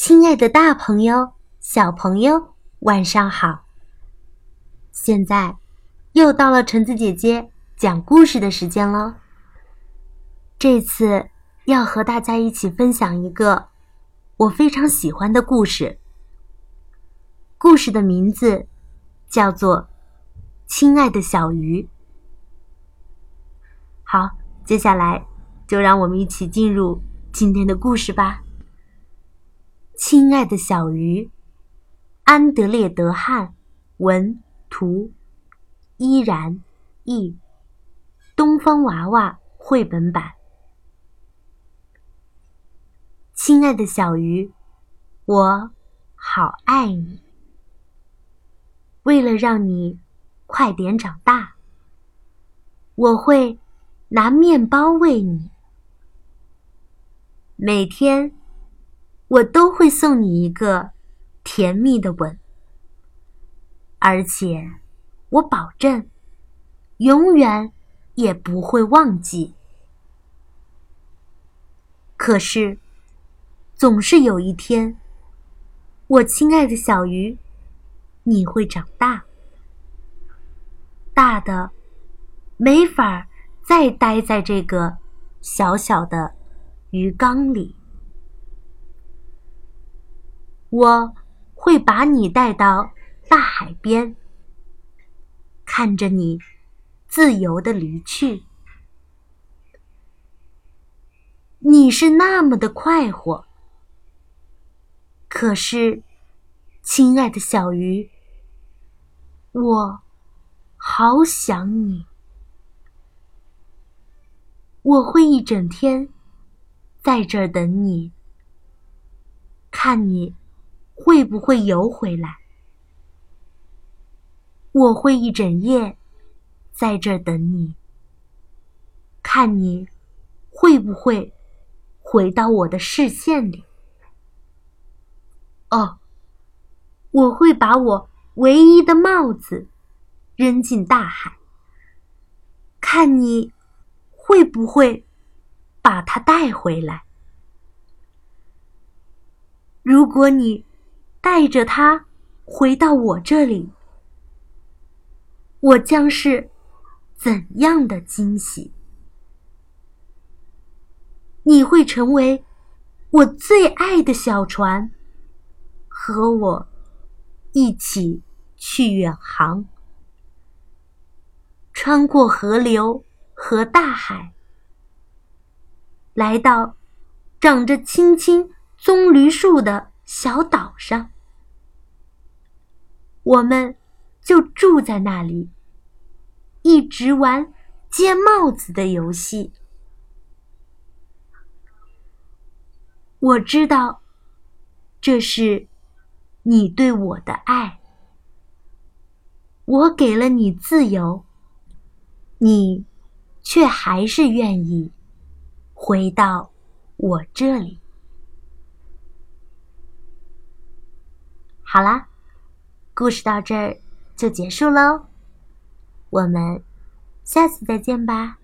亲爱的，大朋友、小朋友，晚上好！现在又到了橙子姐姐讲故事的时间了。这次要和大家一起分享一个我非常喜欢的故事。故事的名字叫做《亲爱的小鱼》。好，接下来就让我们一起进入今天的故事吧。亲爱的小鱼，安德烈·德汉文图，依然译，东方娃娃绘本版。亲爱的小鱼，我好爱你。为了让你快点长大，我会拿面包喂你，每天。我都会送你一个甜蜜的吻，而且我保证，永远也不会忘记。可是，总是有一天，我亲爱的小鱼，你会长大，大的没法再待在这个小小的鱼缸里。我会把你带到大海边，看着你自由的离去。你是那么的快活，可是，亲爱的小鱼，我好想你。我会一整天在这儿等你，看你。会不会游回来？我会一整夜在这儿等你，看你会不会回到我的视线里。哦，我会把我唯一的帽子扔进大海，看你会不会把它带回来。如果你。带着它回到我这里，我将是怎样的惊喜？你会成为我最爱的小船，和我一起去远航，穿过河流和大海，来到长着青青棕榈树的小岛上。我们就住在那里，一直玩接帽子的游戏。我知道，这是你对我的爱。我给了你自由，你却还是愿意回到我这里。好啦。故事到这儿就结束喽，我们下次再见吧。